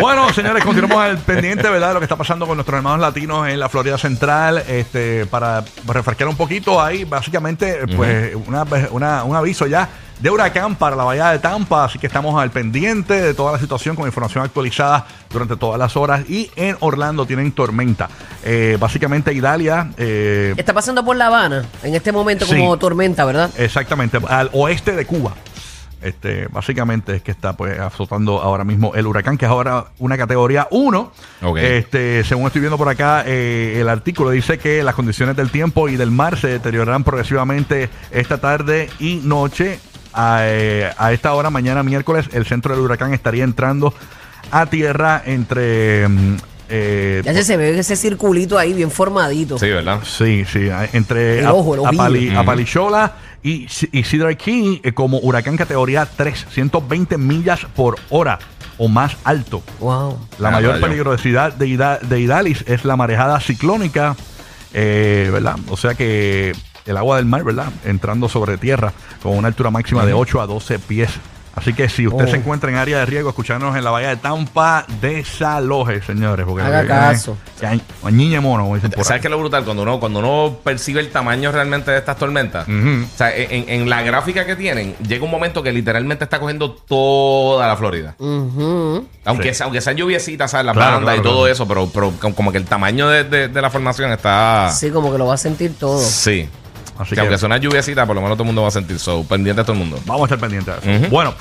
Bueno, señores, continuamos al pendiente, ¿verdad? De lo que está pasando con nuestros hermanos latinos en la Florida Central. Este, para refrescar un poquito ahí, básicamente, pues, una, una- un aviso ya de huracán para la bahía de Tampa. Así que estamos al pendiente de toda la situación con información actualizada durante todas las horas. Y en Orlando tienen tormenta. Eh, básicamente, Idalia. eh, Está pasando por La Habana en este momento Sí. como tormenta, ¿verdad? Exactamente, al oeste de Cuba. Este, básicamente es que está pues azotando ahora mismo el huracán, que es ahora una categoría 1. Ok. Este, según estoy viendo por acá, eh, el artículo dice que las condiciones del tiempo y del mar se deteriorarán progresivamente esta tarde y noche. A, eh, a esta hora, mañana miércoles, el centro del huracán estaría entrando a tierra entre... eh, Ya se, se ve ese circulito ahí bien formadito. Sí, ¿verdad? Sí, sí, entre El a- ojo, el. Apali-. Apalichola y, y Cedar Key eh, como huracán categoría 3, 120 millas por hora o más alto. Wow. La Ah, mayor rayo. peligrosidad de, Ida- de Idalis es la marejada ciclónica, eh, ¿verdad? O sea que el agua del mar, ¿verdad? Entrando sobre tierra con una altura máxima de 8 a 12 pies. Así que si usted Oh. se encuentra en área de riesgo, escuchándonos en la bahía de Tampa, desaloje, señores. Porque Haga caso. Ñiñe mono, como dicen por ¿Sabes qué es lo brutal? Cuando uno, cuando uno percibe el tamaño realmente de estas tormentas, o sea, en, en la gráfica que tienen, llega un momento que literalmente está cogiendo toda la Florida. Ujú. Aunque, Sí. sea, aunque sean lluviecitas, ¿sabes? Las Claro, bandas claro, y todo claro. eso, pero, pero como que el tamaño de, de- de la formación está. Sí, como que lo va a sentir todo. Sí. Así que, que aunque sea una lluviecita, por lo menos todo el mundo va a sentir. So, pendiente todo el mundo. vamos a estar pendientes eso. Ujú. Bueno,